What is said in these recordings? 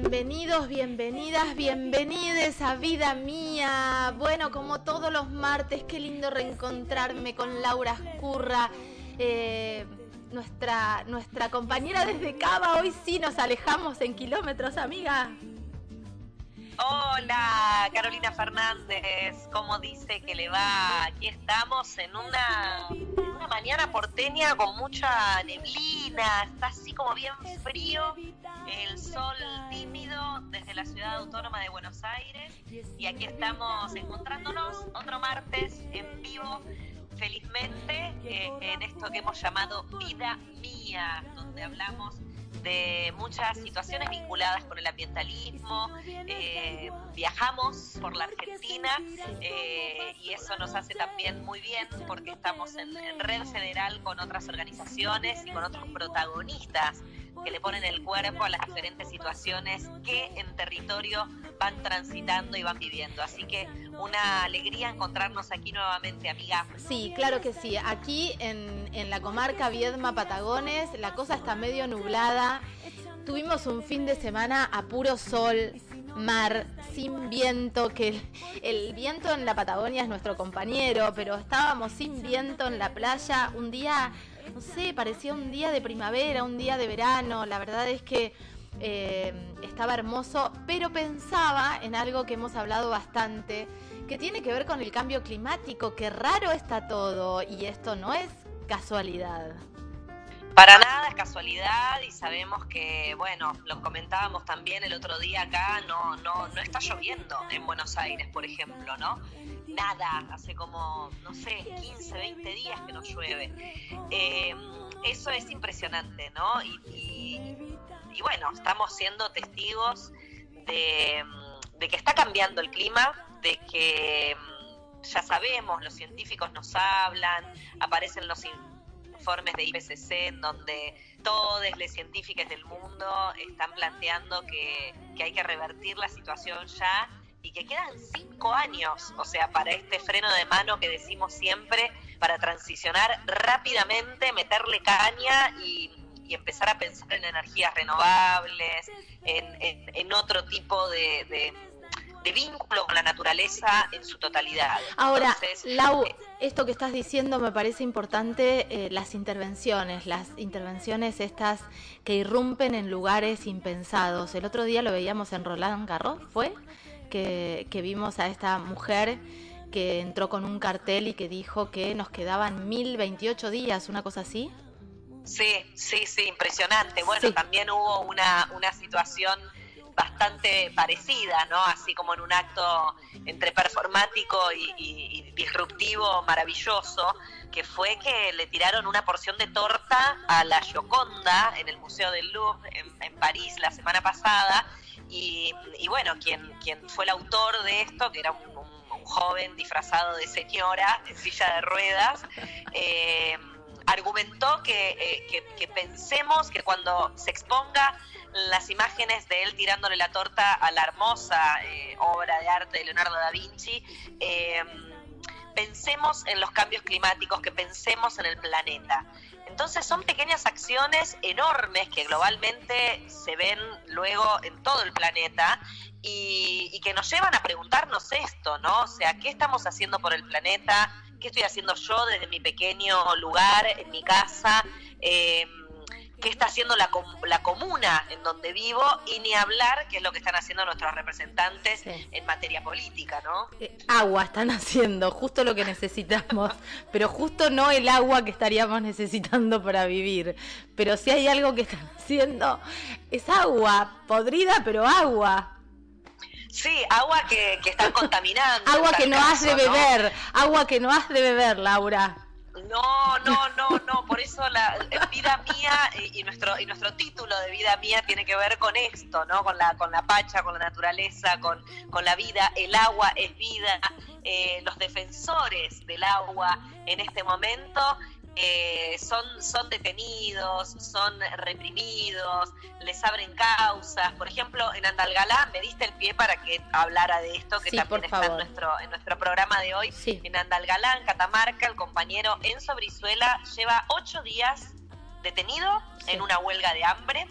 bienvenidos, bienvenidas, bienvenides a Vida Mía. Bueno, como todos los martes, qué lindo reencontrarme con Laura Escurra, eh, nuestra, nuestra compañera desde Cava. Hoy sí nos alejamos en kilómetros, amiga. Hola, Carolina Fernández, ¿cómo dice que le va? Aquí estamos en una, mañana porteña con mucha neblina, está así como bien frío, el sol tímido desde la ciudad autónoma de Buenos Aires. Y aquí estamos encontrándonos otro martes en vivo, felizmente, eh, en esto que hemos llamado Vida Mía, donde hablamos de muchas situaciones vinculadas con el ambientalismo. Eh, viajamos por la Argentina eh, y eso nos hace también muy bien porque estamos en, en red federal con otras organizaciones y con otros protagonistas que le ponen el cuerpo a las diferentes situaciones que en territorio van transitando y van viviendo. Así que una alegría encontrarnos aquí nuevamente, amiga. Sí, claro que sí. Aquí en, en la comarca Viedma Patagones la cosa está medio nublada. Tuvimos un fin de semana a puro sol, mar, sin viento, que el, el, viento en la Patagonia es nuestro compañero, pero estábamos sin viento en la playa, un día, no sé, parecía un día de primavera, un día de verano, la verdad es que eh, estaba hermoso, pero pensaba en algo que hemos hablado bastante, que tiene que ver con el cambio climático, que raro está todo, y esto no es casualidad. Para nada es casualidad y sabemos que, bueno, lo comentábamos también el otro día acá, no, no, no está lloviendo en Buenos Aires, por ejemplo, ¿no? Nada, hace como, no sé, 15, 20 días que no llueve. Eh, eso es impresionante, ¿no? Y, bueno, estamos siendo testigos de, que está cambiando el clima, de que ya sabemos, los científicos nos hablan, aparecen los informes de IPCC en donde todos los científicos del mundo están planteando que, hay que revertir la situación ya y que quedan cinco años, o sea, para este freno de mano que decimos siempre, para transicionar rápidamente, meterle caña y, y empezar a pensar en energías renovables, en, en, en otro tipo de, de de vínculo con la naturaleza en su totalidad. Ahora, Entonces, Lau, eh, esto que estás diciendo me parece importante, eh, las intervenciones, las intervenciones estas que irrumpen en lugares impensados. El otro día lo veíamos en Roland Garros, ¿fue? Que, que vimos a esta mujer que entró con un cartel y que dijo que nos quedaban 1028 días, una cosa así. Sí, sí, sí, impresionante. Bueno, sí. también hubo una, una situación bastante parecida, ¿no? Así como en un acto entre performático y, y, y, disruptivo maravilloso, que fue que le tiraron una porción de torta a la Gioconda en el Museo del Louvre en, en París la semana pasada. Y, bueno, quien, quien fue el autor de esto, que era un, joven disfrazado de señora en silla de ruedas, eh, argumentó que, eh, que, que pensemos que cuando se exponga las imágenes de él tirándole la torta a la hermosa eh, obra de arte de Leonardo da Vinci, pensemos en los cambios climáticos, que pensemos en el planeta. Entonces son pequeñas acciones enormes que globalmente se ven luego en todo el planeta y, y, que nos llevan a preguntarnos esto, ¿no? O sea, ¿qué estamos haciendo por el planeta? ¿Qué estoy haciendo yo desde mi pequeño lugar, en mi casa? Eh, qué está haciendo la, la, comuna en donde vivo y ni hablar qué es lo que están haciendo nuestros representantes sí. en materia política, ¿no? Eh, agua están haciendo, justo lo que necesitamos, pero justo no el agua que estaríamos necesitando para vivir. Pero si hay algo que están haciendo es agua, podrida, pero agua. Sí, agua que, que están contaminando. agua que no caso, has de beber, ¿no? agua que no has de beber, Laura. No, no, no, no, por eso la vida mía y, y, nuestro y nuestro título de vida mía tiene que ver con esto, ¿no? Con la con la pacha, con la naturaleza, con, con la vida, el agua es vida, eh, los defensores del agua en este momento eh, son, son detenidos, son reprimidos, les abren causas. Por ejemplo, en Andalgalá me diste el pie para que hablara de esto, que sí, también está en nuestro, en nuestro programa de hoy. Sí. En Andalgalá, en Catamarca, el compañero Enzo Brizuela lleva ocho días detenido sí. en una huelga de hambre,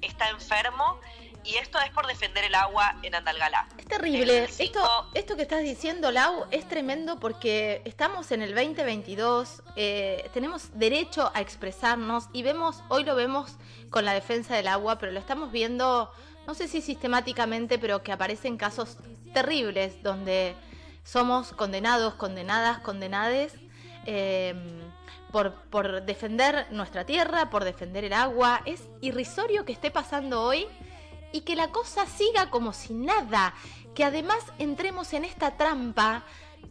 está enfermo y esto es por defender el agua en Andalgalá. Terrible. Esto, esto que estás diciendo, Lau, es tremendo porque estamos en el 2022, eh, tenemos derecho a expresarnos y vemos, hoy lo vemos con la defensa del agua, pero lo estamos viendo, no sé si sistemáticamente, pero que aparecen casos terribles donde somos condenados, condenadas, condenades. Eh, por, por defender nuestra tierra, por defender el agua. Es irrisorio que esté pasando hoy y que la cosa siga como si nada, que además entremos en esta trampa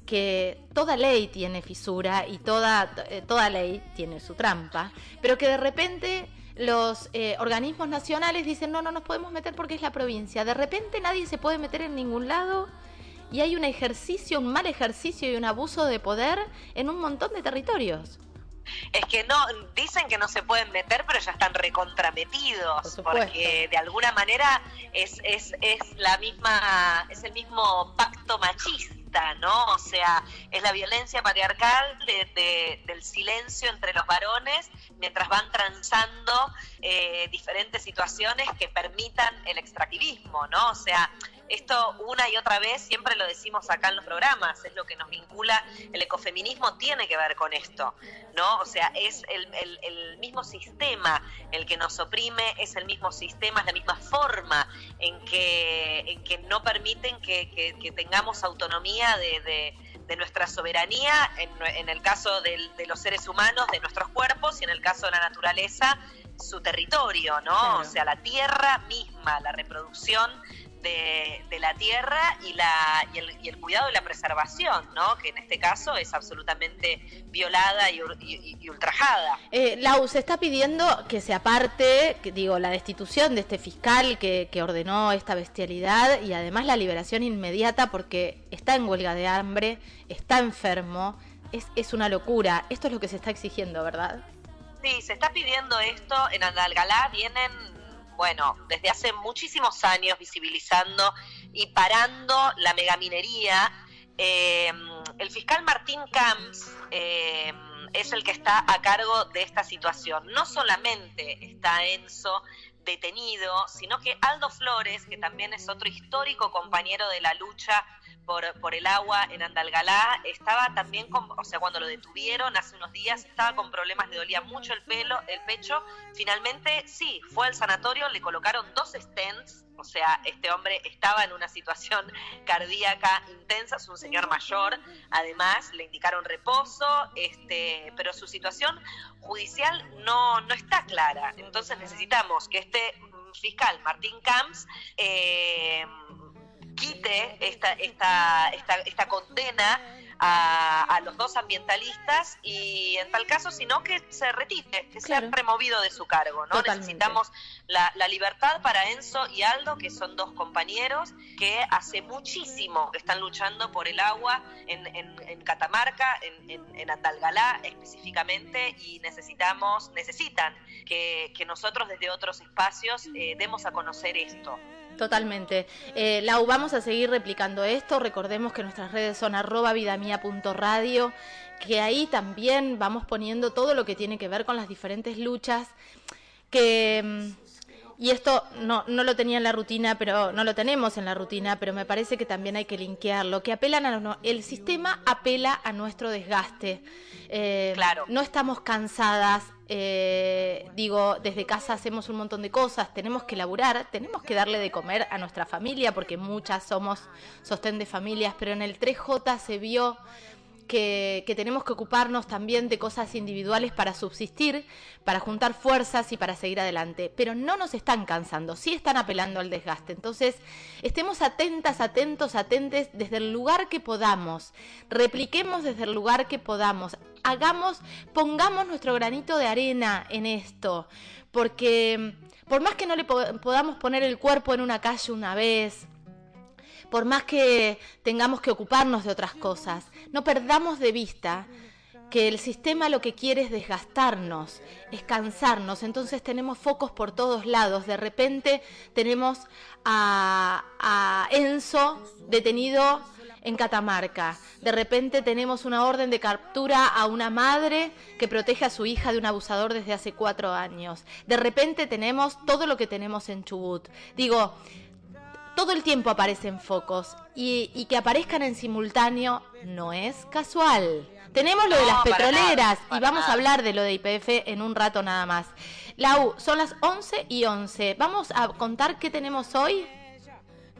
que toda ley tiene fisura y toda, eh, toda ley tiene su trampa, pero que de repente los eh, organismos nacionales dicen no, no nos podemos meter porque es la provincia, de repente nadie se puede meter en ningún lado y hay un ejercicio, un mal ejercicio y un abuso de poder en un montón de territorios es que no, dicen que no se pueden meter, pero ya están recontrametidos, porque de alguna manera es, es, es la misma, es el mismo pacto machista, ¿no? O sea, es la violencia patriarcal del silencio entre los varones mientras van transando eh, diferentes situaciones que permitan el extractivismo, ¿no? O sea, esto una y otra vez, siempre lo decimos acá en los programas, es lo que nos vincula, el ecofeminismo tiene que ver con esto, ¿no? O sea, es el, mismo sistema el que nos oprime, es el mismo sistema, es la misma forma en que, en que no permiten que, tengamos autonomía de, nuestra soberanía, en, el caso de los seres humanos, de nuestros cuerpos, y en el caso de la naturaleza, su territorio, ¿no? O sea, la tierra misma, la reproducción de, la tierra y, la, y el, y, el, cuidado y la preservación, ¿no? que en este caso es absolutamente violada y, ultrajada. Eh, Lau, se está pidiendo que se aparte, que, digo, la destitución de este fiscal que, que ordenó esta bestialidad y además la liberación inmediata porque está en huelga de hambre, está enfermo, es, es una locura. Esto es lo que se está exigiendo, ¿verdad? Sí, se está pidiendo esto. En Andalgalá vienen bueno, desde hace muchísimos años visibilizando y parando la megaminería. Eh, el fiscal Martín Camps eh, es el que está a cargo de esta situación. No solamente está Enzo detenido, sino que Aldo Flores, que también es otro histórico compañero de la lucha por, el agua en Andalgalá, estaba también, con, o sea, cuando lo detuvieron hace unos días, estaba con problemas, le dolía mucho el pelo, el pecho. Finalmente, sí, fue al sanatorio, le colocaron dos stents, o sea, este hombre estaba en una situación cardíaca intensa, es un señor mayor, además le indicaron reposo, este, pero su situación judicial no, no está clara. Entonces necesitamos que este fiscal, Martín Camps, eh, quite esta, esta, esta, esta condena a, los dos ambientalistas y en tal caso, sino que se retire, que sea removido de su cargo. ¿no? Necesitamos la, libertad para Enzo y Aldo, que son dos compañeros que hace muchísimo que están luchando por el agua en, en, Catamarca, en, en, Andalgalá específicamente, y necesitamos, necesitan que, que nosotros desde otros espacios eh, demos a conocer esto. Totalmente. Eh, Lau, vamos a seguir replicando esto. Recordemos que nuestras redes son arroba vidamia.radio, que ahí también vamos poniendo todo lo que tiene que ver con las diferentes luchas que... Mm, y esto no, no lo tenía en la rutina, pero no lo tenemos en la rutina, pero me parece que también hay que linkearlo, que apelan a el sistema apela a nuestro desgaste. Eh, claro. No estamos cansadas, eh, digo, desde casa hacemos un montón de cosas, tenemos que laburar, tenemos que darle de comer a nuestra familia, porque muchas somos sostén de familias, pero en el 3J se vio que, tenemos que ocuparnos también de cosas individuales para subsistir, para juntar fuerzas y para seguir adelante. Pero no nos están cansando, sí están apelando al desgaste. Entonces, estemos atentas, atentos, atentes desde el lugar que podamos. Repliquemos desde el lugar que podamos hagamos, pongamos nuestro granito de arena en esto, porque por más que no le podamos poner el cuerpo en una calle una vez, por más que tengamos que ocuparnos de otras cosas, no perdamos de vista que el sistema lo que quiere es desgastarnos, es cansarnos, entonces tenemos focos por todos lados, de repente tenemos a, Enzo detenido en Catamarca. De repente tenemos una orden de captura a una madre que protege a su hija de un abusador desde hace cuatro años. De repente tenemos todo lo que tenemos en Chubut. Digo, todo el tiempo aparecen focos y, que aparezcan en simultáneo no es casual. Tenemos lo de las petroleras y vamos a hablar de lo de IPF en un rato nada más. Lau, son las 11 y 11. Vamos a contar qué tenemos hoy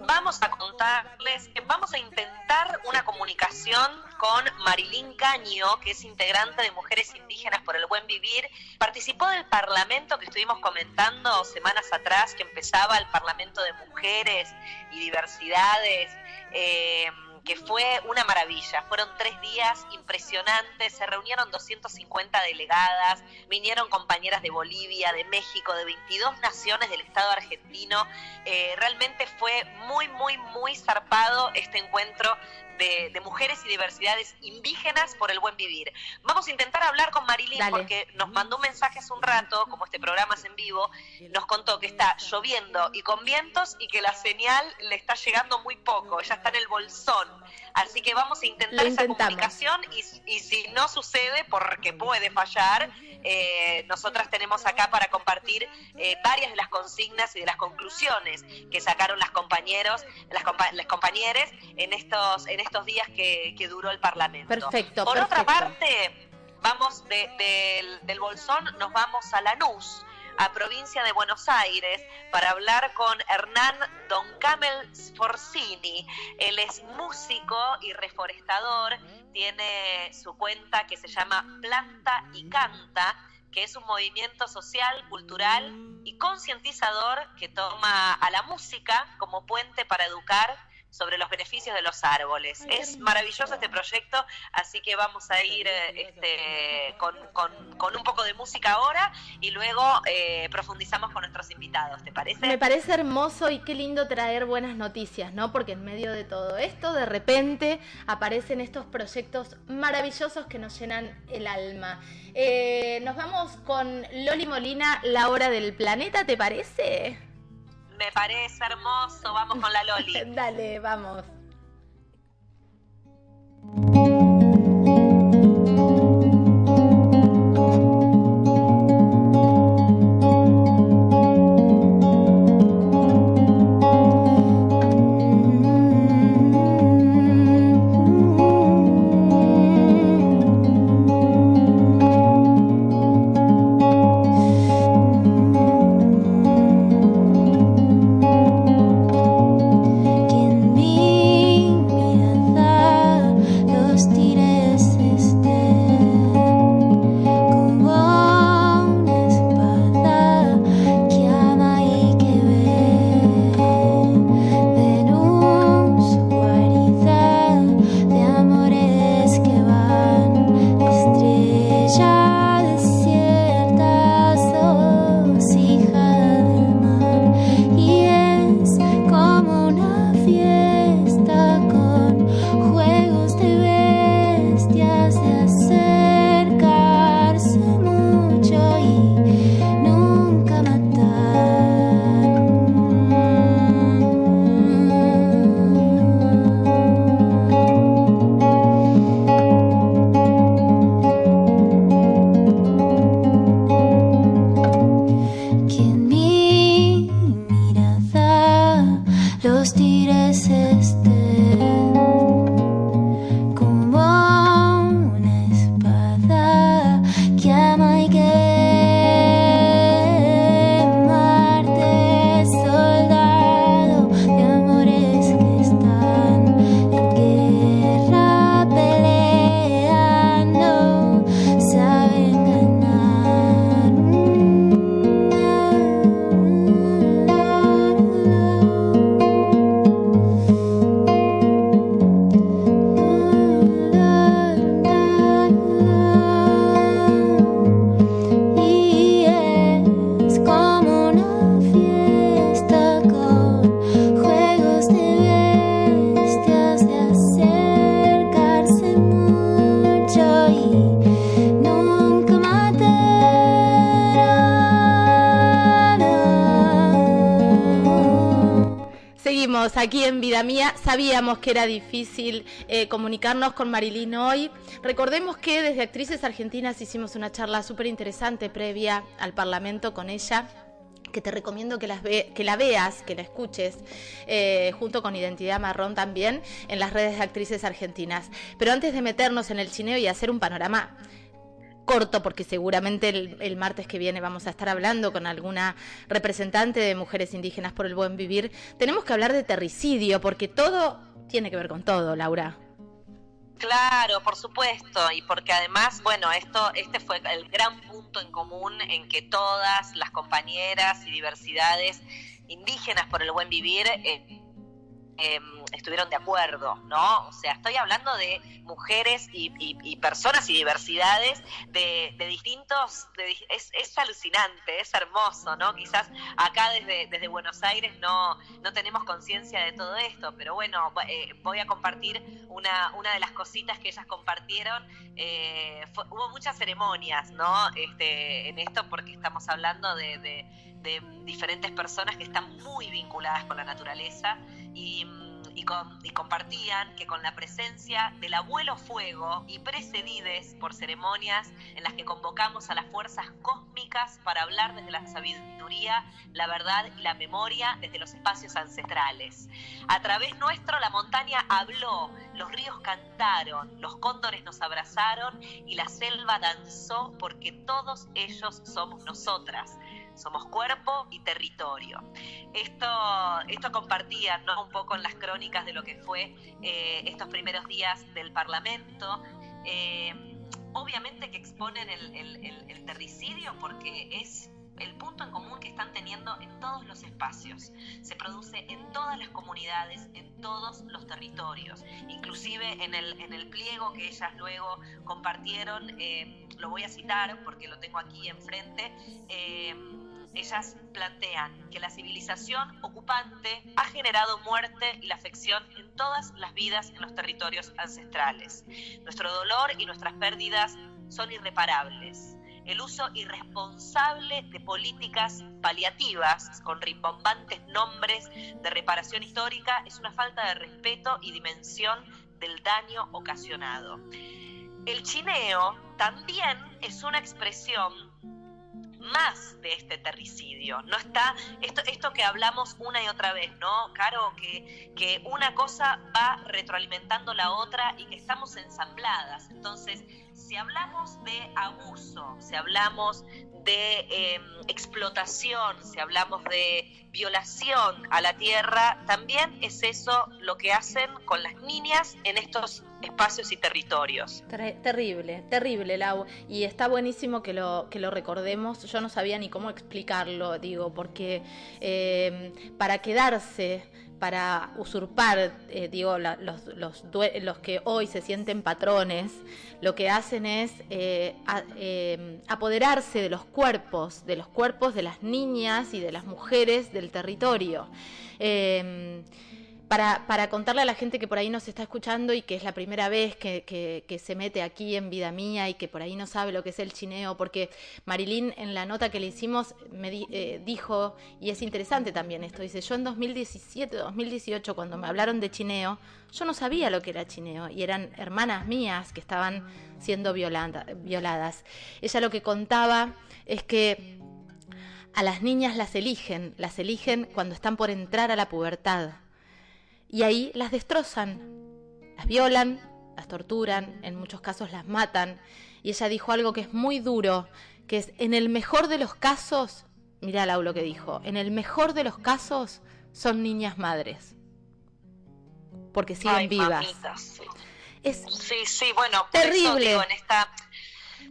vamos a contarles, vamos a intentar una comunicación con Marilín Caño, que es integrante de Mujeres Indígenas por el Buen Vivir. Participó del Parlamento que estuvimos comentando semanas atrás, que empezaba el Parlamento de Mujeres y Diversidades. Eh, que fue una maravilla. Fueron tres días impresionantes, se reunieron 250 delegadas, vinieron compañeras de Bolivia, de México, de 22 naciones del Estado argentino. Eh, realmente fue muy, muy, muy zarpado este encuentro de, mujeres y diversidades indígenas por el buen vivir. Vamos a intentar hablar con Marilyn porque nos mandó un mensaje hace un rato, como este programa es en vivo, nos contó que está lloviendo y con vientos y que la señal le está llegando muy poco, ya está en el bolsón. Así que vamos a intentar esa comunicación y, si no sucede, porque puede fallar, eh, nosotras tenemos acá para compartir eh, varias de las consignas y de las conclusiones que sacaron las compañeros, las, compañeras en estos, en estos días que, duró el Parlamento. Perfecto. Por otra parte, vamos del Bolsón, nos vamos a Lanús a provincia de Buenos Aires para hablar con Hernán Don Camel Sforzini. Él es músico y reforestador, tiene su cuenta que se llama Planta y Canta que es un movimiento social, cultural y concientizador que toma a la música como puente para educar sobre los beneficios de los árboles. Es maravilloso este proyecto, así que vamos a ir este, con, un poco de música ahora y luego eh, profundizamos con nuestros invitados, ¿te parece? Me parece hermoso y qué lindo traer buenas noticias, ¿no? Porque en medio de todo esto, de repente aparecen estos proyectos maravillosos que nos llenan el alma. Eh, nos vamos con Loli Molina, La Hora del Planeta, ¿te parece? Me parece hermoso. Vamos con la Loli. Dale, vamos. Aquí en Vida Mía. Sabíamos que era difícil eh, comunicarnos con Marilyn hoy. Recordemos que desde Actrices Argentinas hicimos una charla súper interesante previa al Parlamento con ella que te recomiendo que, la veas, que la escuches, eh, junto con Identidad Marrón también, en las redes de actrices argentinas. Pero antes de meternos en el chineo y hacer un panorama corto, porque seguramente el, martes que viene vamos a estar hablando con alguna representante de mujeres indígenas por el buen vivir, tenemos que hablar de terricidio, porque todo tiene que ver con todo, Laura. Claro, por supuesto, y porque además, bueno, esto, este fue el gran punto en común en que todas las compañeras y diversidades indígenas por el buen vivir eh, Em, estuvieron de acuerdo, ¿no? O sea, estoy hablando de mujeres y, personas y diversidades de, distintos, es, alucinante, es hermoso, ¿no? Quizás acá desde, Buenos Aires no, no tenemos conciencia de todo esto, pero bueno, eh, voy a compartir una, una de las cositas que ellas compartieron. Eh, hubo muchas ceremonias, ¿no? Este, en esto porque estamos hablando de diferentes personas que están muy vinculadas con la naturaleza y, y, compartían que con la presencia del abuelo fuego y precedides por ceremonias en las que convocamos a las fuerzas cósmicas para hablar desde la sabiduría, la verdad y la memoria desde los espacios ancestrales. A través nuestro la montaña habló, los ríos cantaron, los cóndores nos abrazaron y la selva danzó porque todos ellos somos nosotras somos cuerpo y territorio. Esto, esto compartía ¿no? un poco en las crónicas de lo que fue eh, estos primeros días del Parlamento. Eh, obviamente que exponen el, el, terricidio porque es el punto en común que están teniendo en todos los espacios. Se produce en todas las comunidades, en todos los territorios. Inclusive en el, en el pliego que ellas luego compartieron, eh, lo voy a citar porque lo tengo aquí enfrente, ellas plantean que la civilización ocupante ha generado muerte y la afección en todas las vidas en los territorios ancestrales. Nuestro dolor y nuestras pérdidas son irreparables. El uso irresponsable de políticas paliativas con rimbombantes nombres de reparación histórica es una falta de respeto y dimensión del daño ocasionado. El chineo también es una expresión más de este terricidio. No está, esto, esto que hablamos una y otra vez, ¿no? Caro, que, que una cosa va retroalimentando la otra y que estamos ensambladas. Entonces, si hablamos de abuso, si hablamos de em, explotación, si hablamos de violación a la tierra, también es eso lo que hacen con las niñas en estos espacios y territorios. terrible, terrible, Lau. Y está buenísimo que lo, que lo recordemos. Yo no sabía ni cómo explicarlo, digo, porque em, para quedarse para usurpar, eh, digo, los, los, que hoy se sienten patrones, lo que hacen es eh, em, apoderarse de los cuerpos, de los cuerpos de las niñas y de las mujeres del territorio. Para, para, contarle a la gente que por ahí nos está escuchando y que es la primera vez que, se mete aquí en Vida Mía y que por ahí no sabe lo que es el chineo, porque Marilyn en la nota que le hicimos me eh, dijo, y es interesante también esto, dice, yo en 2017, 2018, cuando me hablaron de chineo, yo no sabía lo que era chineo y eran hermanas mías que estaban siendo violadas. Ella lo que contaba es que a las niñas las eligen, las eligen cuando están por entrar a la pubertad y ahí las destrozan, las violan, las torturan, en muchos casos las matan. Y ella dijo algo que es muy duro, que es, en el mejor de los casos, mira Lau lo que dijo, en el mejor de los casos son niñas madres, porque siguen vivas. Es sí, sí, bueno, terrible. en esta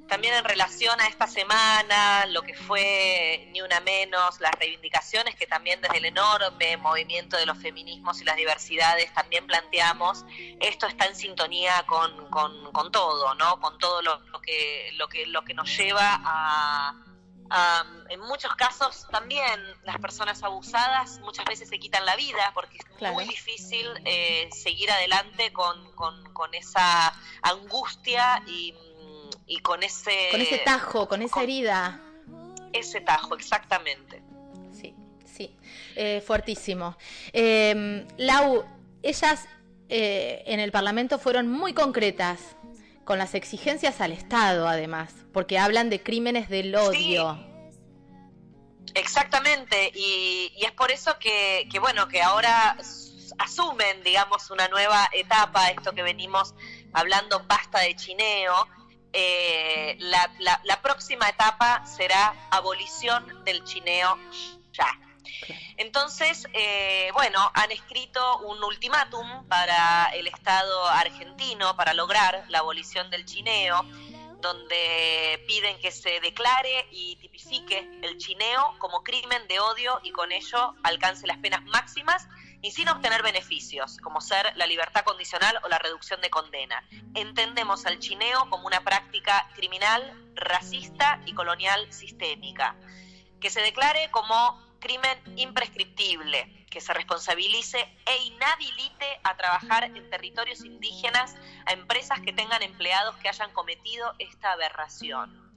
también en relación a esta semana, lo que fue Ni Una Menos, las reivindicaciones que también desde el enorme movimiento de los feminismos y las diversidades también planteamos, esto está en sintonía con, con, todo, ¿no? Con todo lo, que, lo, que, lo que nos lleva a, en muchos casos también las personas abusadas muchas veces se quitan la vida porque es muy difícil eh, seguir adelante con, con, con esa angustia y y con ese... Con ese tajo, con esa herida. Ese tajo, exactamente. Sí, Sí, eh, fuertísimo. Em, Lau, ellas eh, en el Parlamento fueron muy concretas con las exigencias al Estado, además, porque hablan de crímenes del odio. Exactamente, y, es por eso que, bueno, que ahora asumen, digamos, una nueva etapa, esto que venimos hablando, basta de chineo. Eh, la, la próxima etapa será abolición del chineo ya. Entonces, eh, bueno, han escrito un ultimátum para el Estado argentino para lograr la abolición del chineo, donde piden que se declare y tipifique el chineo como crimen de odio y con ello alcance las penas máximas y sin obtener beneficios, como ser la libertad condicional o la reducción de condena. Entendemos al chineo como una práctica criminal, racista y colonial sistémica. Que se declare como crimen imprescriptible, que se responsabilice e inhabilite a trabajar en territorios indígenas a empresas que tengan empleados que hayan cometido esta aberración.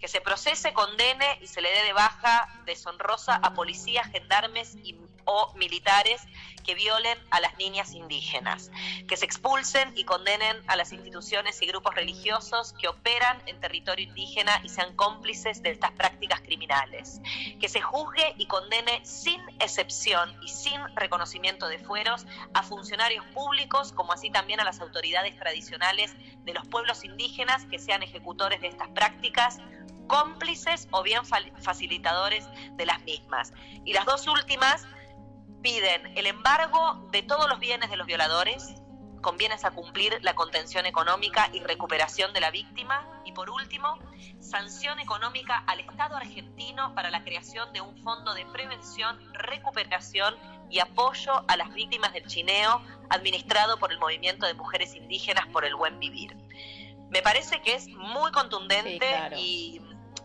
Que se procese, condene y se le dé de baja deshonrosa a policías, gendarmes y o militares que violen a las niñas indígenas, que se expulsen y condenen a las instituciones y grupos religiosos que operan en territorio indígena y sean cómplices de estas prácticas criminales, que se juzgue y condene sin excepción y sin reconocimiento de fueros a funcionarios públicos como así también a las autoridades tradicionales de los pueblos indígenas que sean ejecutores de estas prácticas cómplices o bien facilitadores de las mismas. Y las dos últimas piden el embargo de todos los bienes de los violadores, con bienes a cumplir la contención económica y recuperación de la víctima. Y por último, sanción económica al Estado argentino para la creación de un fondo de prevención, recuperación y apoyo a las víctimas del chineo administrado por el Movimiento de Mujeres Indígenas por el Buen Vivir. Me parece que es muy contundente y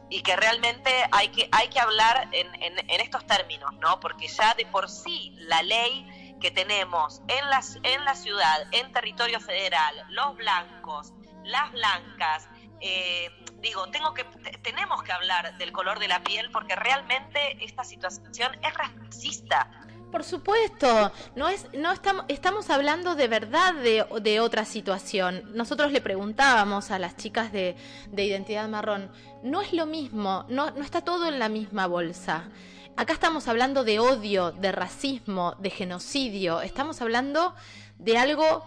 y que realmente hay que, hay que hablar en, en, estos términos, ¿no? Porque ya de por sí la ley que tenemos en, las, en la ciudad, en territorio federal, los blancos, las blancas, eh, digo, tengo que, tenemos que hablar del color de la piel porque realmente esta situación es racista. Por supuesto, no es, no estamos, estamos hablando de verdad de, otra situación. Nosotros le preguntábamos a las chicas de, de identidad marrón, no es lo mismo, no, no está todo en la misma bolsa. Acá estamos hablando de odio, de racismo, de genocidio, estamos hablando de algo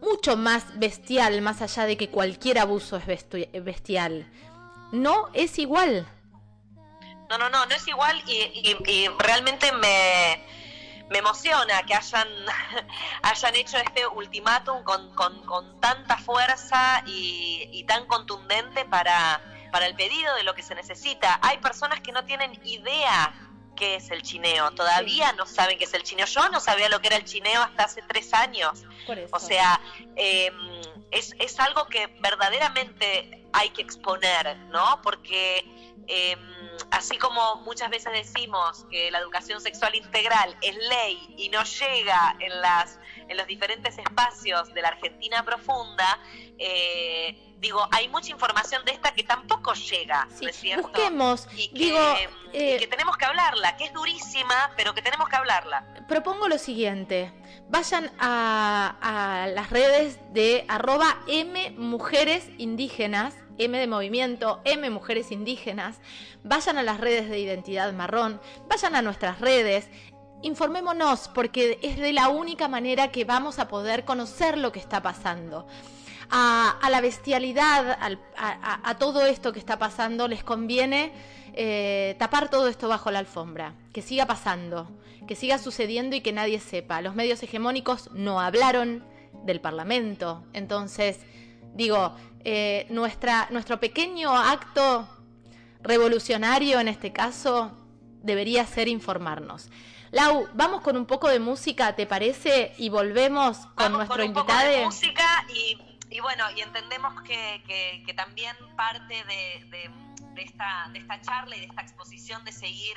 mucho más bestial, más allá de que cualquier abuso es bestial. No es igual. No, no, no, no es igual y, realmente me, me, emociona que hayan, hayan hecho este ultimátum con, con, tanta fuerza y, tan contundente para, para el pedido de lo que se necesita. Hay personas que no tienen idea qué es el chineo. Todavía no saben qué es el chineo. Yo no sabía lo que era el chineo hasta hace tres años. O sea, em, es, es, algo que verdaderamente hay que exponer, ¿no? Porque eh, así como muchas veces decimos que la educación sexual integral es ley y no llega en, las, en los diferentes espacios de la Argentina profunda, eh, digo, hay mucha información de esta que tampoco llega, ¿no es cierto? Busquemos, y que, digo, eh, que tenemos que hablarla, que es durísima, pero que tenemos que hablarla. Propongo lo siguiente, vayan a, a las redes de arroba M Mujeres Indígenas, M de Movimiento, M Mujeres Indígenas, vayan a las redes de Identidad Marrón, vayan a nuestras redes, informémonos porque es de la única manera que vamos a poder conocer lo que está pasando. A, la bestialidad, a, todo esto que está pasando, les conviene eh, tapar todo esto bajo la alfombra, que siga pasando, que siga sucediendo y que nadie sepa. Los medios hegemónicos no hablaron del Parlamento, entonces digo, eh, nuestra, nuestro pequeño acto revolucionario en este caso debería ser informarnos. Lau, vamos con un poco de música, ¿te parece? Y volvemos con nuestro invitado. de música y, bueno, y entendemos que, también parte de, esta, de esta charla y de esta exposición de seguir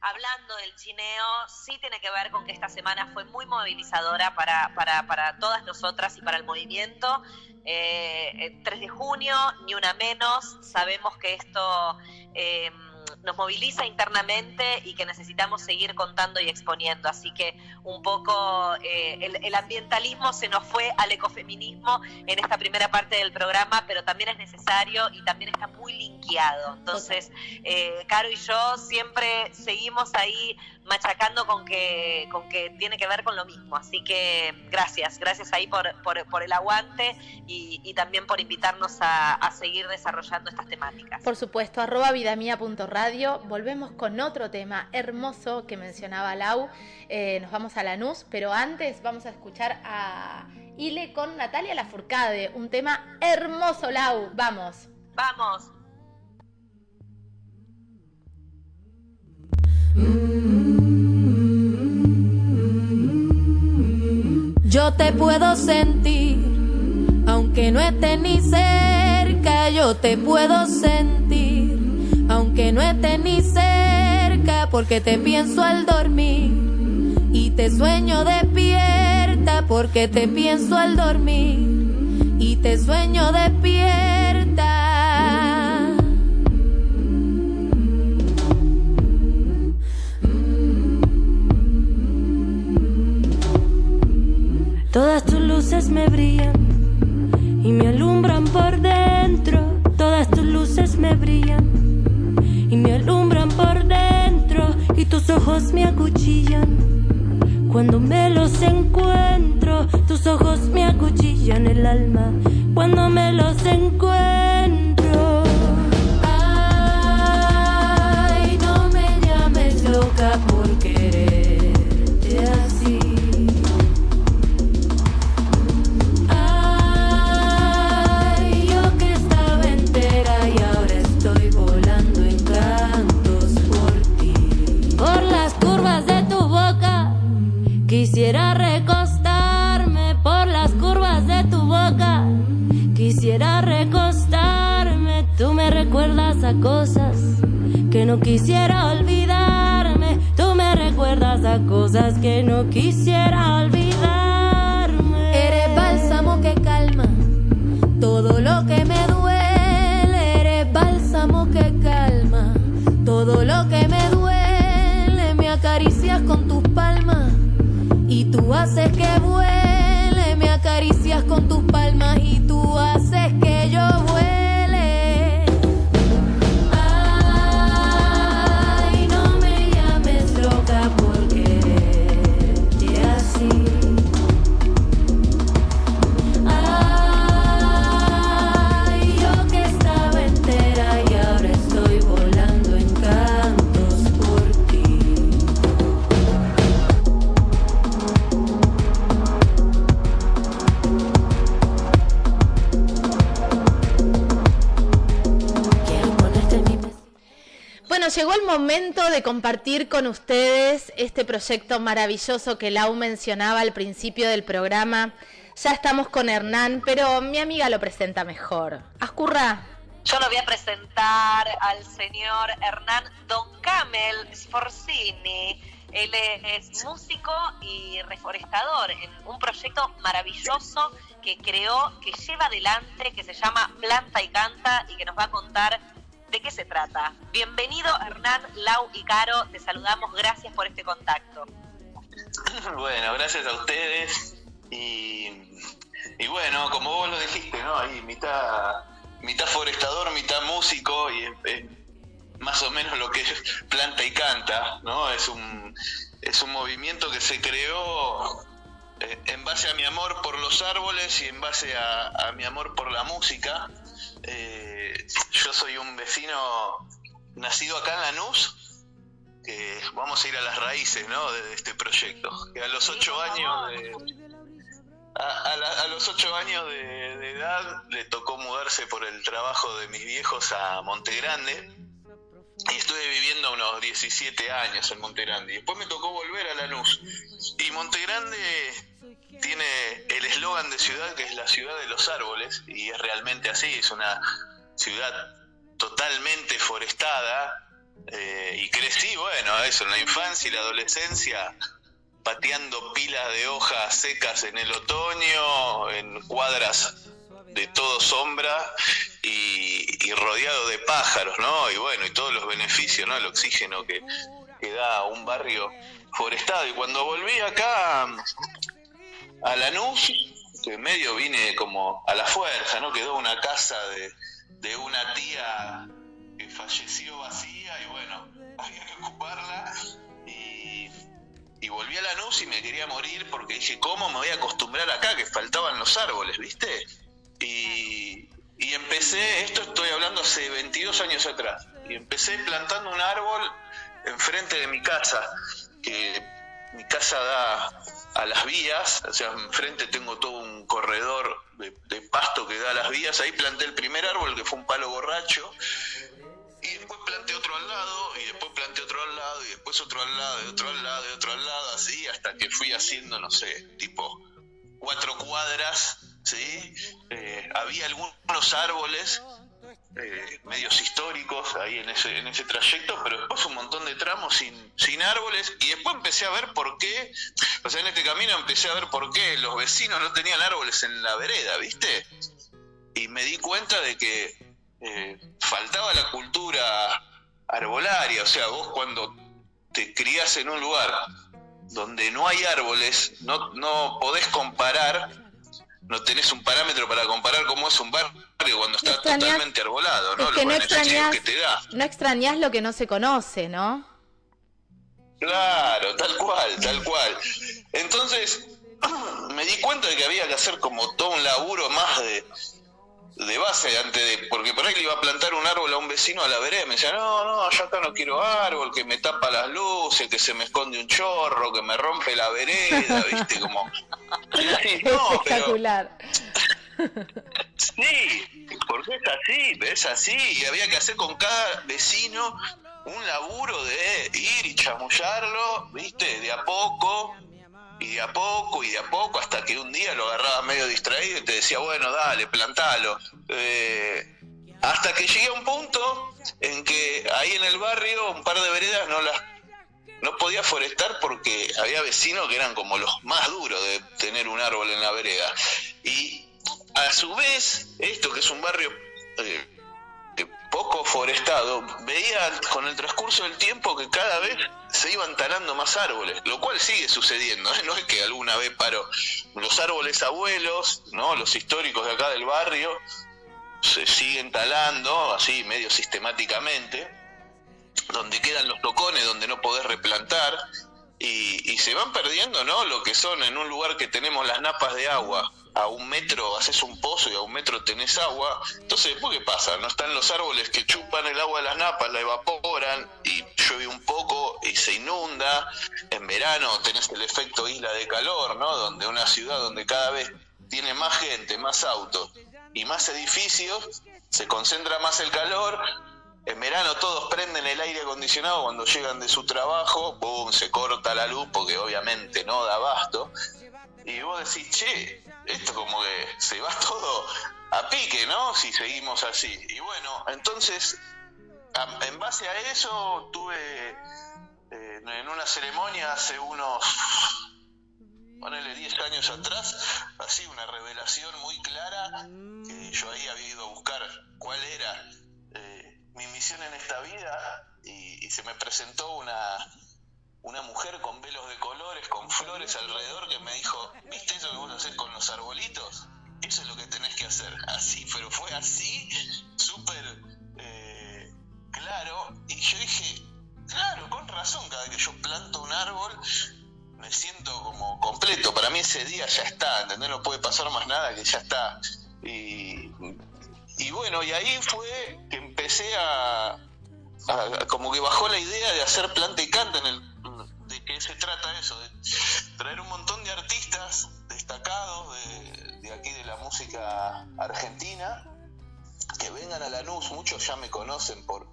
hablando del chineo, sí tiene que ver con que esta semana fue muy movilizadora para, para, para todas nosotras y para el movimiento. Eh, 3 de junio, ni una menos. Sabemos que esto eh, nos moviliza internamente y que necesitamos seguir contando y exponiendo. Así que un poco eh, el, ambientalismo se nos fue al ecofeminismo en esta primera parte del programa, pero también es necesario y también está muy linkeado. Entonces, eh, Caro y yo siempre seguimos ahí machacando con que, con que tiene que ver con lo mismo. Así que gracias, gracias ahí por, por, el aguante y, también por invitarnos a, seguir desarrollando estas temáticas. Por supuesto, arroba vidamia.radio. Volvemos con otro tema hermoso que mencionaba Lau. Eh, nos vamos a Lanús, pero antes vamos a escuchar a Ile con Natalia Lafourcade, un tema hermoso, Lau. Vamos. Vamos. Yo te puedo sentir, aunque no esté ni cerca, yo te puedo sentir, aunque no esté ni cerca, porque te pienso al dormir y te sueño despierta, porque te pienso al dormir y te sueño despierta. Todas tus luces me brillan y me alumbran por dentro. Todas tus luces me brillan y me alumbran por dentro. Y tus ojos me acuchillan. Cuando me los encuentro, tus ojos me acuchillan el alma. Cuando me los encuentro. Ay, no me llames loca por cosas que no quisiera olvidarme. Tú me recuerdas a cosas que no quisiera olvidarme. Eres bálsamo que calma todo lo que me duele. Eres bálsamo que calma todo lo que me duele. Me acaricias con tus palmas y tú haces que momento de compartir con ustedes este proyecto maravilloso que Lau mencionaba al principio del programa. Ya estamos con Hernán, pero mi amiga lo presenta mejor. Ascurra. Yo lo voy a presentar al señor Hernán Don Camel Sforzini. Él es músico y reforestador en un proyecto maravilloso que creó, que lleva adelante, que se llama Planta y Canta y que nos va a contar ¿De qué se trata? Bienvenido Hernán, Lau y Caro, te saludamos, gracias por este contacto. Bueno, gracias a ustedes y, bueno, como vos lo dijiste, ¿no? Ahí mitad, mitad forestador, mitad músico y es, más o menos lo que planta y canta, ¿no? Es un, es un movimiento que se creó eh, en base a mi amor por los árboles y en base a, a mi amor por la música. Eh, yo soy un vecino nacido acá en Lanús, que vamos a ir a las raíces ¿no? de, este proyecto. Que a los ocho años de, a, los ocho años de, edad le tocó mudarse por el trabajo de mis viejos a Montegrande y estuve viviendo unos 17 años en Montegrande. Y después me tocó volver a Lanús. Y Montegrande tiene el eslogan de ciudad que es la ciudad de los árboles y es realmente así, es una ciudad totalmente forestada eh, y crecí, bueno, eso, en la infancia y la adolescencia pateando pilas de hojas secas en el otoño, en cuadras de todo sombra y, rodeado de pájaros, ¿no? Y bueno, y todos los beneficios, ¿no? El oxígeno que, da un barrio forestado. Y cuando volví acá a Lanús, que medio vine como a la fuerza, ¿no? Quedó una casa de, de una tía que falleció vacía y bueno, había que ocuparla. Y, y volví a Lanús y me quería morir porque dije, ¿cómo me voy a acostumbrar acá? Que faltaban los árboles, ¿viste? Y, y empecé, esto estoy hablando hace 22 años atrás, y empecé plantando un árbol enfrente de mi casa, que mi casa da a las vías, o sea, enfrente tengo todo un corredor de, pasto que da a las vías, ahí planté el primer árbol que fue un palo borracho, y después planté otro al lado, y después planté otro al lado, y después otro al lado, y otro al lado, y otro al lado, así, hasta que fui haciendo, no sé, tipo cuatro cuadras, ¿sí? Eh, había algunos árboles eh, medios históricos ahí en ese, en ese trayecto, pero después un montón de tramos sin, sin árboles y después empecé a ver por qué, o sea, en este camino empecé a ver por qué los vecinos no tenían árboles en la vereda, ¿viste? Y me di cuenta de que eh, faltaba la cultura arbolaria, o sea, vos cuando te criás en un lugar donde no hay árboles, no, no podés comparar no tenés un parámetro para comparar cómo es un barrio cuando está totalmente arbolado, ¿no? que no extrañas, que te da. No extrañas lo que no se conoce, ¿no? Claro, tal cual, tal cual. Entonces, me di cuenta de que había que hacer como todo un laburo más de, de base antes de, porque por ahí le iba a plantar un árbol a un vecino a la vereda, me decía, no, no, yo acá no quiero árbol, que me tapa las luces, que se me esconde un chorro, que me rompe la vereda, viste, como... Espectacular. Sí, porque es así, es así, y había que hacer con cada vecino un laburo de ir y chamullarlo, viste, de a poco, y de a poco y de a poco hasta que un día lo agarraba medio distraído y te decía, bueno, dale, plantalo. Eh, hasta que llegué a un punto en que ahí en el barrio un par de veredas no las no podía forestar porque había vecinos que eran como los más duros de tener un árbol en la vereda. Y a su vez, esto que es un barrio eh, poco forestado, veía con el transcurso del tiempo que cada vez se iban talando más árboles, lo cual sigue sucediendo, ¿eh? no es que alguna vez paró. Los árboles abuelos, ¿no? los históricos de acá del barrio, se siguen talando así medio sistemáticamente, donde quedan los tocones, donde no podés replantar, y, y se van perdiendo ¿no? lo que son en un lugar que tenemos las napas de agua, a un metro haces un pozo y a un metro tenés agua. Entonces, ¿después qué pasa? No están los árboles que chupan el agua de las napas, la evaporan y llueve un poco y se inunda. En verano tenés el efecto isla de calor, ¿no? Donde una ciudad donde cada vez tiene más gente, más autos y más edificios, se concentra más el calor. En verano todos prenden el aire acondicionado cuando llegan de su trabajo, ¡pum! se corta la luz porque obviamente no da abasto. Y vos decís, che, esto como que se va todo a pique, ¿no? Si seguimos así. Y bueno, entonces, en base a eso, tuve eh, en una ceremonia hace unos, ponele 10 años atrás, así una revelación muy clara, que yo ahí había ido a buscar cuál era mi misión en esta vida y se me presentó una una mujer con velos de colores, con flores alrededor, que me dijo, ¿viste eso que vos haces con los arbolitos? Eso es lo que tenés que hacer. Así, pero fue así, súper eh, claro. Y yo dije, claro, con razón, cada vez que yo planto un árbol, me siento como completo. Para mí ese día ya está, ¿entendés? No puede pasar más nada, que ya está. Y, y bueno, y ahí fue que empecé a, como que bajó la idea de hacer planta y canta en el de qué se trata eso, de traer un montón de artistas destacados de, aquí de la música argentina que vengan a Lanús, muchos ya me conocen por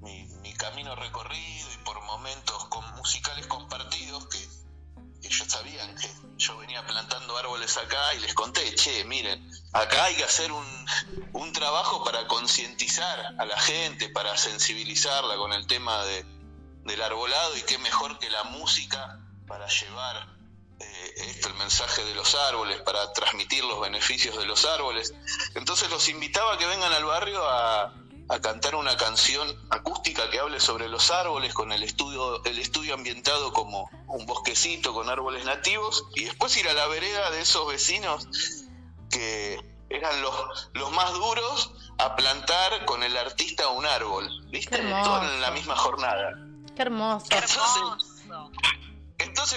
mi, camino recorrido y por momentos con, musicales compartidos que, ellos sabían que yo venía plantando árboles acá y les conté, che, miren, acá hay que hacer un, un trabajo para concientizar a la gente, para sensibilizarla con el tema de, del arbolado y qué mejor que la música para llevar eh, esto, el mensaje de los árboles, para transmitir los beneficios de los árboles. Entonces los invitaba a que vengan al barrio a, a cantar una canción acústica que hable sobre los árboles, con el estudio, el estudio ambientado como un bosquecito con árboles nativos, y después ir a la vereda de esos vecinos que eran los, los más duros a plantar con el artista un árbol, ¿viste? Todo en la misma jornada. Qué hermoso. Entonces,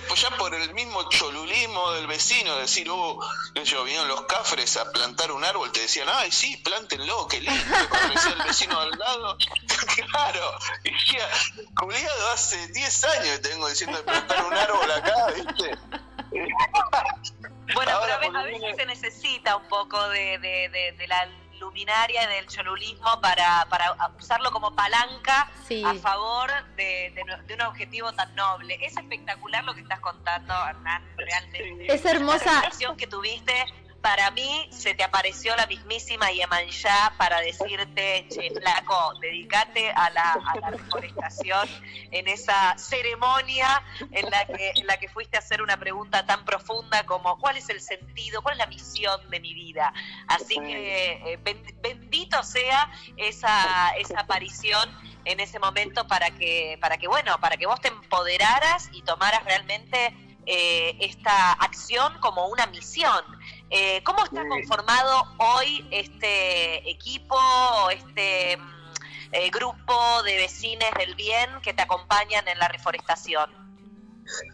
pues ya por el mismo cholulismo del vecino, decir, oh, yo vinieron los cafres a plantar un árbol, te decían, ay, sí, plántenlo, qué lindo, decía el vecino al lado. claro, y decía, culiado, hace 10 años que te vengo diciendo de plantar un árbol acá, ¿viste? bueno, pero a veces se necesita un poco de, de, de la luminaria del cholulismo para, para usarlo como palanca a favor de, de, un objetivo tan noble. Es espectacular lo que estás contando, Hernán, realmente. Es hermosa. La que tuviste para mí se te apareció la mismísima Yemanjá para decirte, che, flaco, dedícate a la, a la reforestación en esa ceremonia en la, que, en la que fuiste a hacer una pregunta tan profunda como ¿cuál es el sentido, cuál es la misión de mi vida? Así que eh, bendito sea esa, esa aparición en ese momento para que, para que, bueno, para que vos te empoderaras y tomaras realmente eh, esta acción como una misión. Eh, ¿Cómo está conformado hoy este equipo, este mm, eh, grupo de vecinos del bien que te acompañan en la reforestación?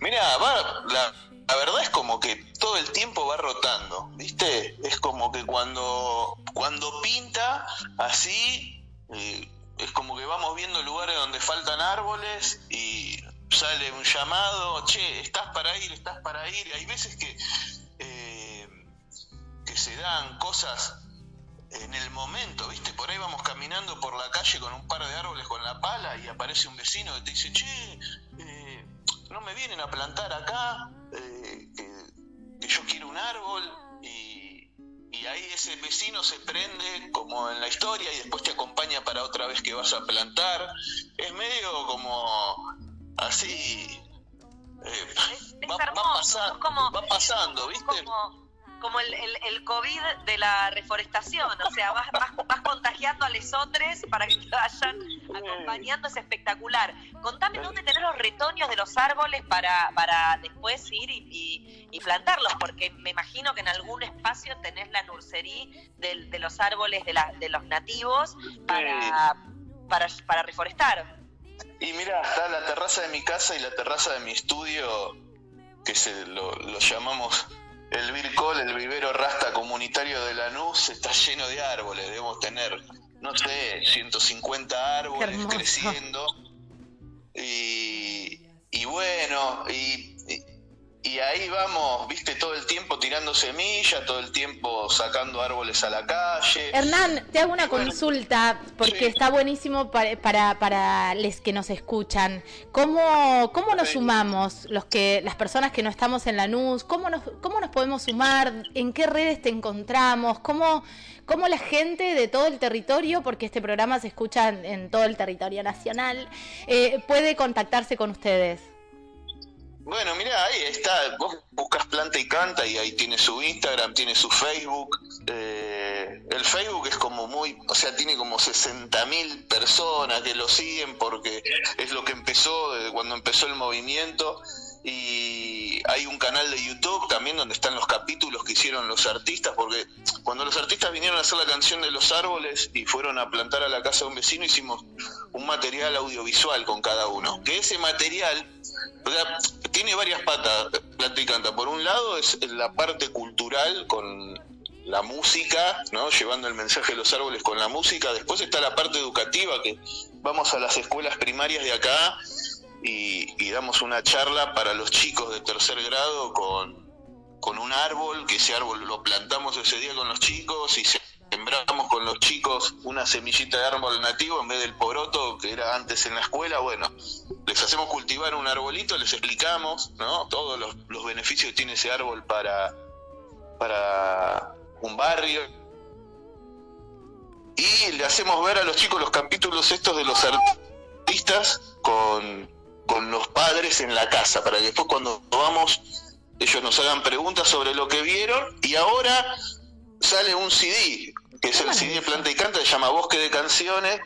Mira, la, la, verdad es como que todo el tiempo va rotando, ¿viste? Es como que cuando, cuando pinta así, es como que vamos viendo lugares donde faltan árboles y sale un llamado, che, estás para ir, estás para ir, hay veces que, eh, que se dan cosas en el momento, ¿viste? Por ahí vamos caminando por la calle con un par de árboles con la pala y aparece un vecino que te dice, che, eh, no me vienen a plantar acá, eh, que, yo quiero un árbol y, y ahí ese vecino se prende como en la historia y después te acompaña para otra vez que vas a plantar. Es medio como así eh, va, pasando, como, va pasando, ¿viste? Como, como el, el, COVID de la reforestación, o sea, vas, vas, contagiando a los otros para que te vayan acompañando, es espectacular. Contame dónde tenés los retoños de los árboles para, para después ir y, y, plantarlos, porque me imagino que en algún espacio tenés la nursería de, de los árboles de, la, de los nativos para, para, para reforestar. Y mira, está la terraza de mi casa y la terraza de mi estudio, que se lo, llamamos el Vircol, el vivero rasta comunitario de Lanús, está lleno de árboles. Debemos tener, no sé, 150 árboles creciendo. Y, y bueno, y y ahí vamos, viste, todo el tiempo tirando semillas, todo el tiempo sacando árboles a la calle. Hernán, te hago una consulta, porque está buenísimo para, para, para los que nos escuchan. ¿Cómo, cómo nos sumamos, los que, las personas que no estamos en la NUS? ¿Cómo nos, cómo nos podemos sumar? ¿En qué redes te encontramos? ¿Cómo, cómo la gente de todo el territorio, porque este programa se escucha en, todo el territorio nacional, eh, puede contactarse con ustedes? Bueno, mira, ahí está. Vos buscas Planta y Canta y ahí tiene su Instagram, tiene su Facebook. Eh, el Facebook es como muy, o sea, tiene como 60 mil personas que lo siguen porque es lo que empezó desde cuando empezó el movimiento. Y hay un canal de YouTube también donde están los capítulos que hicieron los artistas, porque cuando los artistas vinieron a hacer la canción de los árboles y fueron a plantar a la casa de un vecino, hicimos un material audiovisual con cada uno. Que ese material o sea, tiene varias patas Planta y Canta. Por un lado es la parte cultural con la música, ¿no? Llevando el mensaje de los árboles con la música. Después está la parte educativa, que vamos a las escuelas primarias de acá y, damos una charla para los chicos de tercer grado con, con un árbol, que ese árbol lo plantamos ese día con los chicos y se sembramos con los chicos una semillita de árbol nativo en vez del poroto que era antes en la escuela, bueno, les hacemos cultivar un arbolito, les explicamos, ¿no? Todos los, beneficios que tiene ese árbol para, para un barrio. Y le hacemos ver a los chicos los capítulos estos de los artistas con, con los padres en la casa, para que después cuando vamos ellos nos hagan preguntas sobre lo que vieron y ahora sale un CD, que es el CD Planta y Canta, se llama Bosque de Canciones,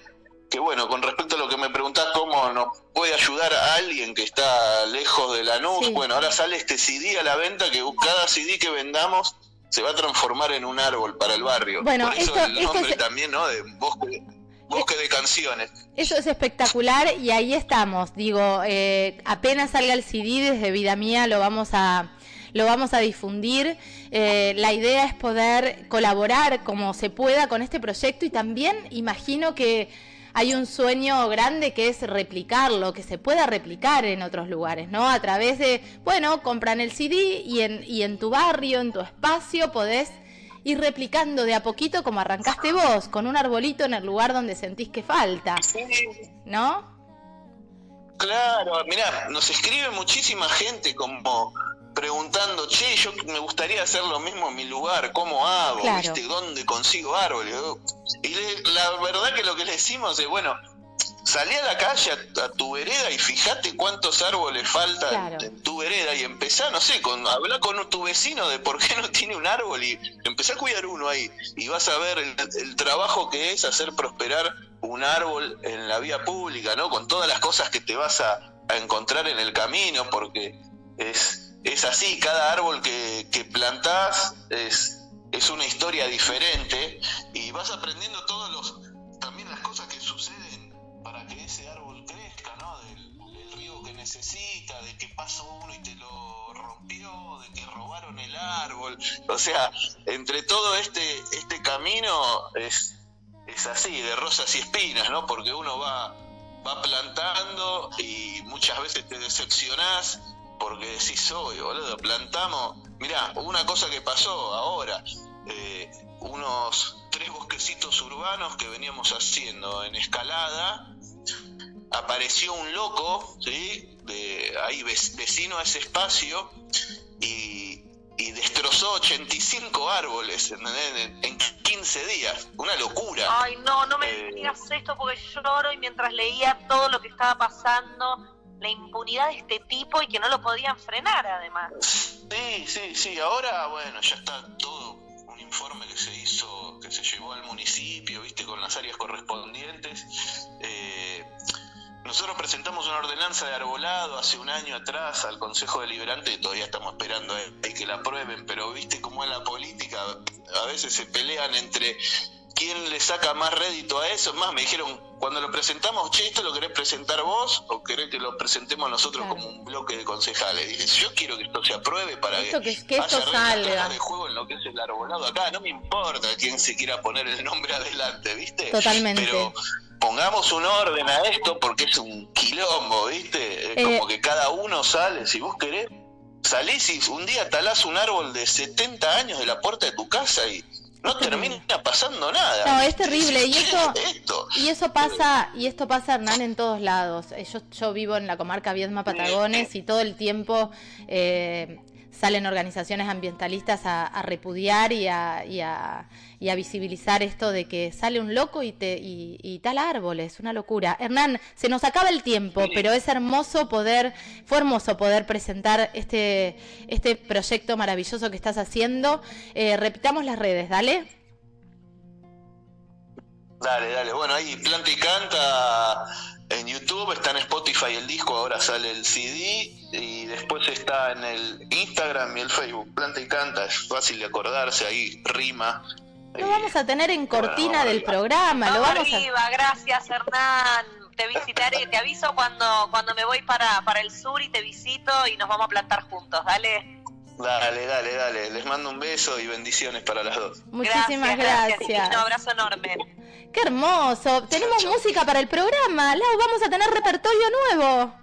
que bueno, con respecto a lo que me preguntás, cómo nos puede ayudar a alguien que está lejos de la nube, bueno, ahora sale este CD a la venta, que cada CD que vendamos se va a transformar en un árbol para el barrio. Bueno, Por eso el nombre también, ¿no? De Bosque, bosque de Canciones. Eso es espectacular y ahí estamos. Digo, eh, apenas salga el CD desde Vida Mía lo vamos a lo vamos a difundir. Eh, la idea es poder colaborar como se pueda con este proyecto y también imagino que hay un sueño grande que es replicarlo, que se pueda replicar en otros lugares, ¿no? A través de, bueno, compran el CD y en, y en tu barrio, en tu espacio, podés ir replicando de a poquito como arrancaste vos, con un arbolito en el lugar donde sentís que falta, ¿no? Claro, mira, nos escribe muchísima gente como preguntando, che, yo me gustaría hacer lo mismo en mi lugar, ¿cómo hago? ¿Viste? ¿Dónde consigo árboles? Y la verdad que lo que le decimos es, bueno, salí a la calle a, tu vereda y fíjate cuántos árboles faltan en tu vereda y empezá, no sé, con hablar con tu vecino de por qué no tiene un árbol y empezá a cuidar uno ahí. Y vas a ver el, trabajo que es hacer prosperar un árbol en la vía pública, ¿no? Con todas las cosas que te vas a, a encontrar en el camino, porque es es así, cada árbol que, que plantás es, es una historia diferente y vas aprendiendo todos los, árbol, o sea, entre todo este, este camino es, es así, de rosas y espinas, ¿no? Porque uno va, va plantando y muchas veces te decepcionás porque decís, hoy, boludo, plantamos. Mirá, una cosa que pasó ahora, eh, unos tres bosquecitos urbanos que veníamos haciendo en escalada, apareció un loco, ¿sí? De, ahí vecino a ese espacio, y, y destrozó 85 árboles en, en, 15 días. Una locura. Ay, no, no me eh, digas esto porque lloro y mientras leía todo lo que estaba pasando la impunidad de este tipo y que no lo podían frenar además. Sí, sí, sí, ahora bueno, ya está todo un informe que se hizo, que se llevó al municipio, viste, con las áreas correspondientes. Eh, nosotros presentamos una ordenanza de arbolado hace un año atrás al Consejo Deliberante y todavía estamos esperando que la aprueben, pero viste cómo es la política, a veces se pelean entre quién le saca más rédito a eso. Más me dijeron, cuando lo presentamos, che, ¿esto lo querés presentar vos o querés que lo presentemos nosotros como un bloque de concejales? Dije, yo quiero que esto se apruebe para que, que, esto salga. de juego en lo que es el arbolado acá. No me importa quién se quiera poner el nombre adelante, ¿viste? Totalmente. Pero pongamos un orden a esto porque es un quilombo, ¿viste? Es como eh, que cada uno sale, si vos querés, salís y un día talás un árbol de 70 años de la puerta de tu casa y no termina pasando nada. No, es terrible y eso y eso pasa y esto pasa Hernán en todos lados. Eh, yo, yo vivo en la comarca Viedma Patagones y todo el tiempo eh, salen organizaciones ambientalistas a, repudiar y a, y, a, y a, visibilizar esto de que sale un loco y, te, y, tal árbol, es una locura. Hernán, se nos acaba el tiempo, pero es hermoso poder, fue hermoso poder presentar este, este proyecto maravilloso que estás haciendo. Eh, repitamos las redes, dale. Dale, dale. Bueno, ahí Planta y Canta en YouTube, está en Spotify el disco, ahora sale el CD y después está en el Instagram y el Facebook. Planta y Canta, es fácil de acordarse, ahí rima. Lo vamos a tener en cortina del programa. Vamos lo vamos arriba, gracias Hernán. Te visitaré, te aviso cuando, cuando me voy para, para el sur y te visito y nos vamos a plantar juntos, dale. Dale, dale, dale. Les mando un beso y bendiciones para las dos. Muchísimas gracias. Un abrazo enorme. Qué hermoso. Tenemos música para el programa. Lau, vamos a tener repertorio nuevo.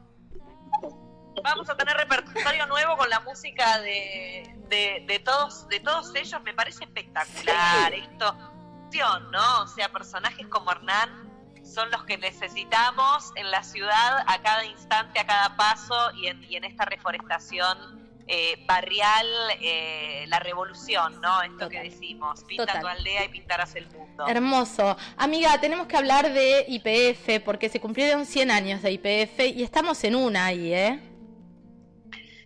Vamos a tener repertorio nuevo con la música de, de, todos de todos ellos. Me parece espectacular esto. ¿no? O sea, personajes como Hernán son los que necesitamos en la ciudad a cada instante, a cada paso y en, y en esta reforestación eh, barrial, eh, la revolución, ¿no? Esto que decimos, pinta tu aldea y pintarás el mundo. Hermoso. Amiga, tenemos que hablar de IPF porque se cumplieron 100 años de IPF y estamos en una ahí, ¿eh?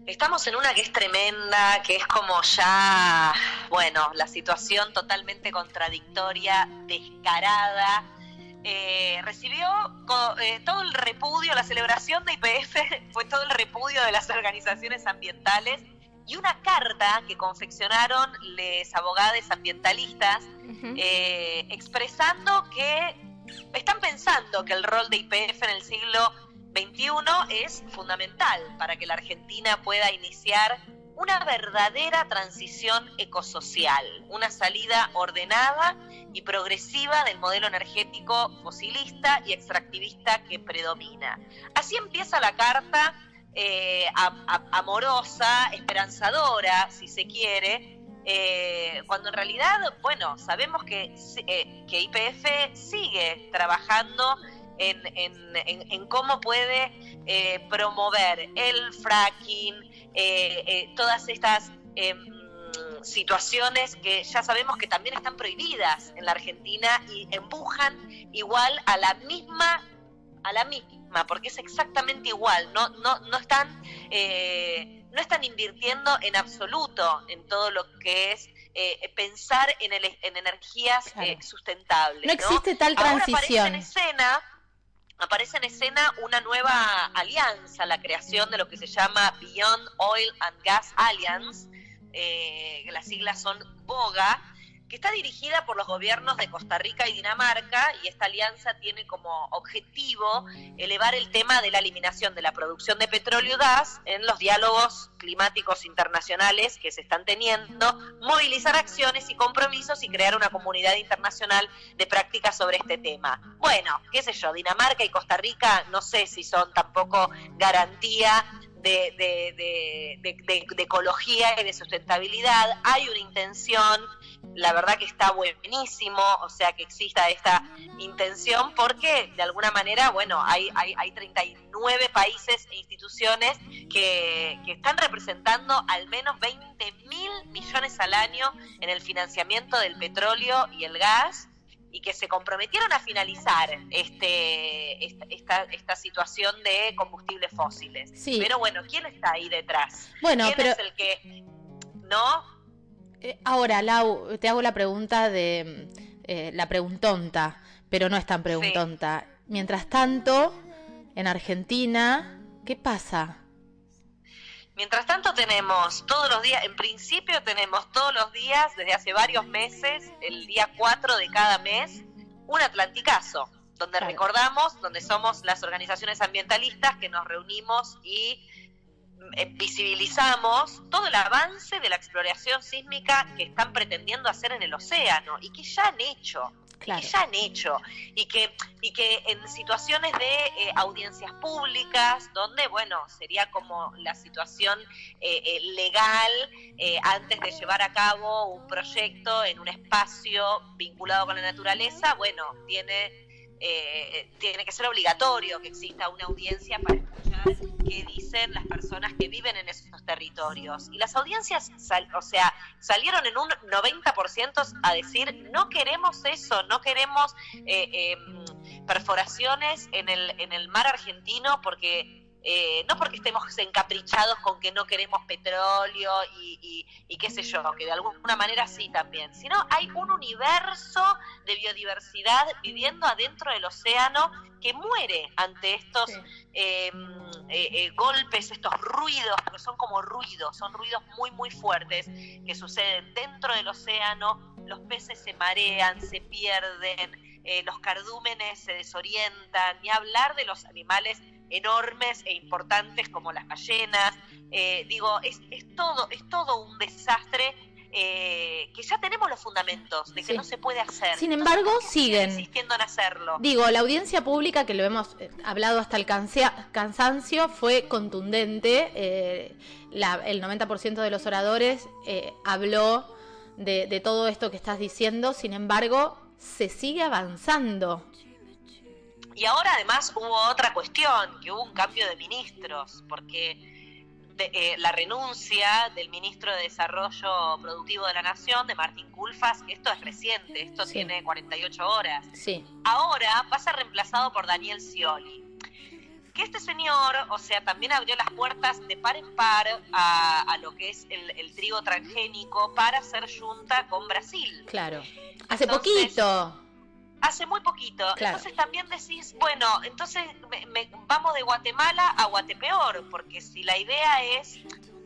Estamos en una que es tremenda, que es como ya, bueno, la situación totalmente contradictoria, descarada. Eh, recibió eh, todo el repudio, la celebración de IPF fue todo el repudio de las organizaciones ambientales y una carta que confeccionaron los abogados ambientalistas eh, expresando que están pensando que el rol de IPF en el siglo 21 es fundamental para que la Argentina pueda iniciar una verdadera transición ecosocial, una salida ordenada y progresiva del modelo energético fosilista y extractivista que predomina. Así empieza la carta eh, amorosa, esperanzadora, si se quiere, eh, cuando en realidad, bueno, sabemos que, eh, IPF sigue trabajando en, cómo puede eh, promover el fracking, eh, eh, todas estas em, situaciones que ya sabemos que también están prohibidas en la Argentina y empujan igual a la misma a la misma porque es exactamente igual no no no están no están invirtiendo en absoluto en todo lo que es pensar en, el, en energías sustentables no existe tal transición Ahora en escena aparece en escena una nueva alianza, la creación de lo que se llama Beyond Oil and Gas Alliance, eh, las siglas son BOGA, que está dirigida por los gobiernos de Costa Rica y Dinamarca y esta alianza tiene como objetivo elevar el tema de la eliminación de la producción de petróleo y gas en los diálogos climáticos internacionales que se están teniendo, movilizar acciones y compromisos y crear una comunidad internacional de prácticas sobre este tema. Bueno, qué sé yo, Dinamarca y Costa Rica no sé si son tampoco garantía de, de, ecología y de sustentabilidad. Hay una intención la verdad que está buenísimo, o sea, que exista esta intención, porque de alguna manera, bueno, hay, hay, hay 39 países e instituciones que, que están representando al menos 20 mil millones al año en el financiamiento del petróleo y el gas y que se comprometieron a finalizar este esta, esta, situación de combustibles fósiles. Sí. Pero bueno, ¿quién está ahí detrás? Bueno, ¿Quién pero... es el que no eh, ahora, Lau, te hago la pregunta de eh, la preguntonta, pero no es tan preguntonta. Mientras tanto, en Argentina, ¿qué pasa? Mientras tanto tenemos todos los días, en principio tenemos todos los días, desde hace varios meses, el día 4 de cada mes, un Atlanticazo, donde recordamos, donde somos las organizaciones ambientalistas que nos reunimos y eh, visibilizamos todo el avance de la exploración sísmica que están pretendiendo hacer en el océano y que ya han hecho. Que ya han hecho y que y que en situaciones de eh, audiencias públicas donde bueno sería como la situación eh, legal antes de llevar a cabo un proyecto en un espacio vinculado con la naturaleza bueno tiene tiene que ser obligatorio que exista una audiencia para escuchar qué dicen las personas que viven en esos territorios. Y las audiencias, o sea, salieron en un 90% a decir, no queremos eso, no queremos eh, em, perforaciones en el, en el mar argentino porque eh, no porque estemos encaprichados con que no queremos petróleo y, qué sé yo, que de alguna manera sí también, sino hay un universo de biodiversidad viviendo adentro del océano que muere ante estos eh, eh, golpes, estos ruidos, porque son como ruidos, son ruidos muy, muy fuertes que suceden dentro del océano, los peces se marean, se pierden, los cardúmenes se desorientan, ni hablar de los animales enormes e importantes como las ballenas. Eh, digo, es, es, todo, es todo un desastre eh, que ya tenemos los fundamentos de que no se puede hacer. Sin embargo, siguen insistiendo en hacerlo. Digo, la audiencia pública, que lo hemos eh, hablado hasta el cansancio, fue contundente. el 90% de los oradores habló de, de todo esto que estás diciendo. Sin embargo, se sigue avanzando. Y ahora además hubo otra cuestión, que hubo un cambio de ministros, porque eh, la renuncia del ministro de Desarrollo Productivo de la Nación, de Martín Culfas, esto es reciente, esto tiene 48 horas. Sí. Ahora va a ser reemplazado por Daniel Scioli que este señor, o sea, también abrió las puertas de par en par a, lo que es el, trigo transgénico para hacer junta con Brasil. Claro. Hace poquito. Hace muy poquito. Entonces también decís, bueno, entonces vamos de Guatemala a Guatepeor, porque si la idea es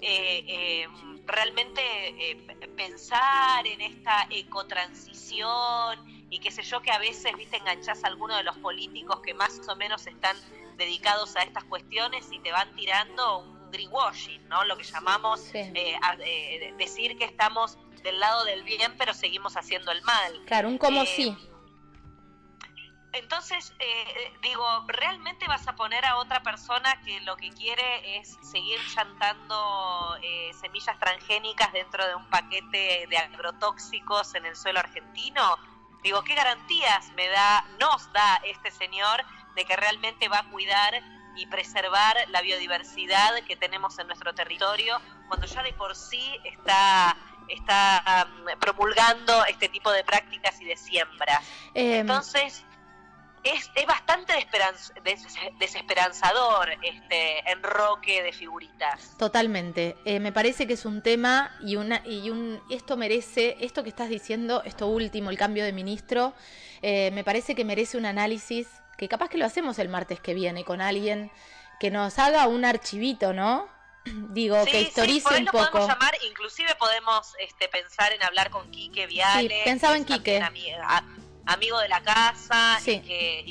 eh, eh, realmente eh, pensar en esta ecotransición y qué sé yo, que a veces, viste, enganchás a alguno de los políticos que más o menos están dedicados a estas cuestiones y te van tirando un greenwashing, ¿no? Lo que llamamos decir que estamos del lado del bien, pero seguimos haciendo el mal. Claro, un como sí entonces, eh, digo, ¿realmente vas a poner a otra persona que lo que quiere es seguir chantando eh, semillas transgénicas dentro de un paquete de agrotóxicos en el suelo argentino? Digo, ¿qué garantías me da, nos da este señor de que realmente va a cuidar y preservar la biodiversidad que tenemos en nuestro territorio cuando ya de por sí está está promulgando este tipo de prácticas y de siembras. Em, Entonces, es, es bastante desesperanzador este enroque de figuritas. Totalmente. Eh, me parece que es un tema y una y un esto merece esto que estás diciendo, esto último, el cambio de ministro, eh, me parece que merece un análisis que capaz que lo hacemos el martes que viene con alguien que nos haga un archivito, ¿no? Digo, que historice un poco. podemos llamar, inclusive podemos este, pensar en hablar con Quique Viale. Sí, pensaba en Quique amigo de la casa y,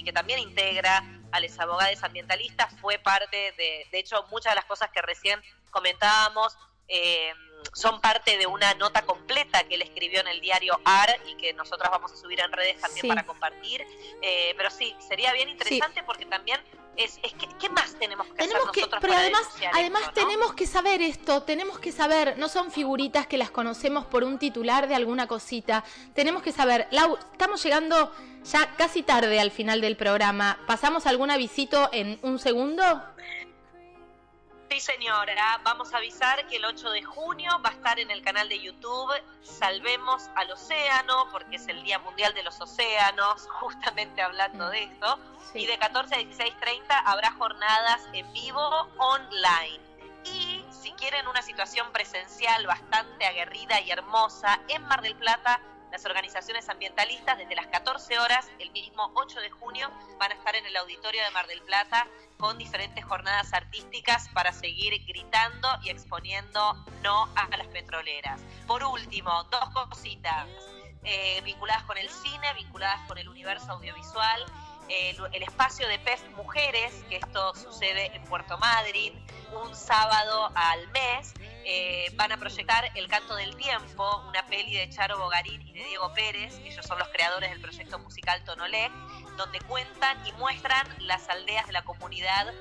que, también integra a los abogados ambientalistas, fue parte de, de hecho, muchas de las cosas que recién comentábamos eh, son parte de una nota completa que él escribió en el diario AR y que nosotros vamos a subir en redes también para compartir. Eh, pero sí, sería bien interesante porque también es, es que, ¿qué más tenemos que hacer nosotros Pero además, además tenemos que saber esto, tenemos que saber, no son figuritas que las conocemos por un titular de alguna cosita, tenemos que saber, Lau, estamos llegando ya casi tarde al final del programa, ¿pasamos algún avisito en un segundo? Sí, señora. Vamos a avisar que el 8 de junio va a estar en el canal de YouTube Salvemos al Océano, porque es el Día Mundial de los Océanos, justamente hablando de esto. Y de 14 a 16.30 habrá jornadas en vivo online. Y si quieren una situación presencial bastante aguerrida y hermosa en Mar del Plata, las organizaciones ambientalistas desde las 14 horas, el mismo 8 de junio, van a estar en el auditorio de Mar del Plata con diferentes jornadas artísticas para seguir gritando y exponiendo no a las petroleras. Por último, dos cositas eh, vinculadas con el cine, vinculadas con el universo audiovisual el, espacio de PEF Mujeres, que esto sucede en Puerto Madryn, un sábado al mes. Eh, van a proyectar El Canto del Tiempo, una peli de Charo Bogarín y de Diego Pérez, ellos son los creadores del proyecto musical Tonolé, donde cuentan y muestran las aldeas de la comunidad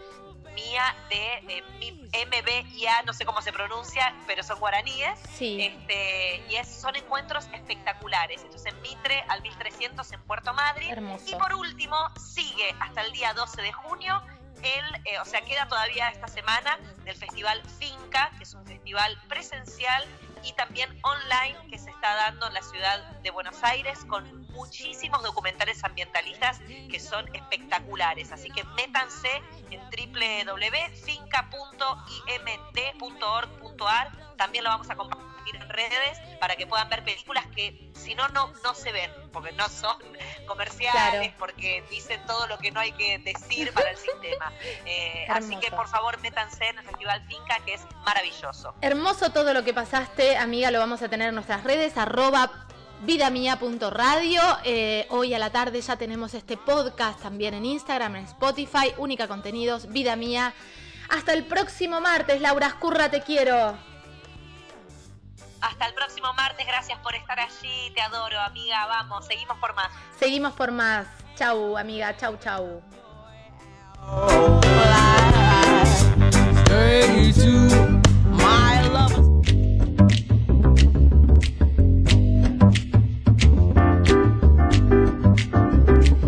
mía de eh, MBIA, no sé cómo se pronuncia, pero son guaraníes. Sí. Este, y es, son encuentros espectaculares. Entonces en Mitre al 1300 en Puerto Madryn. Y por último, sigue hasta el día 12 de junio el, eh, o sea, queda todavía esta semana del Festival Finca, que es un festival presencial y también online que se está dando en la ciudad de Buenos Aires con muchísimos documentales ambientalistas que son espectaculares. Así que métanse en www.finca.imd.org.ar. También lo vamos a compartir en redes para que puedan ver películas que si no, no, no se ven, porque no son comerciales, porque dicen todo lo que no hay que decir para el sistema. Eh, así que por favor métanse en el Festival Finca, que es maravilloso. Hermoso todo lo que pasaste, amiga, lo vamos a tener en nuestras redes, arroba vidamia.radio. Eh, hoy a la tarde ya tenemos este podcast también en Instagram, en Spotify, Única Contenidos, Vida Mía. Hasta el próximo martes, Laura Escurra, te quiero. Hasta el próximo martes, gracias por estar allí, te adoro, amiga, vamos, seguimos por más. Seguimos por más. Chau, amiga, chau, chau.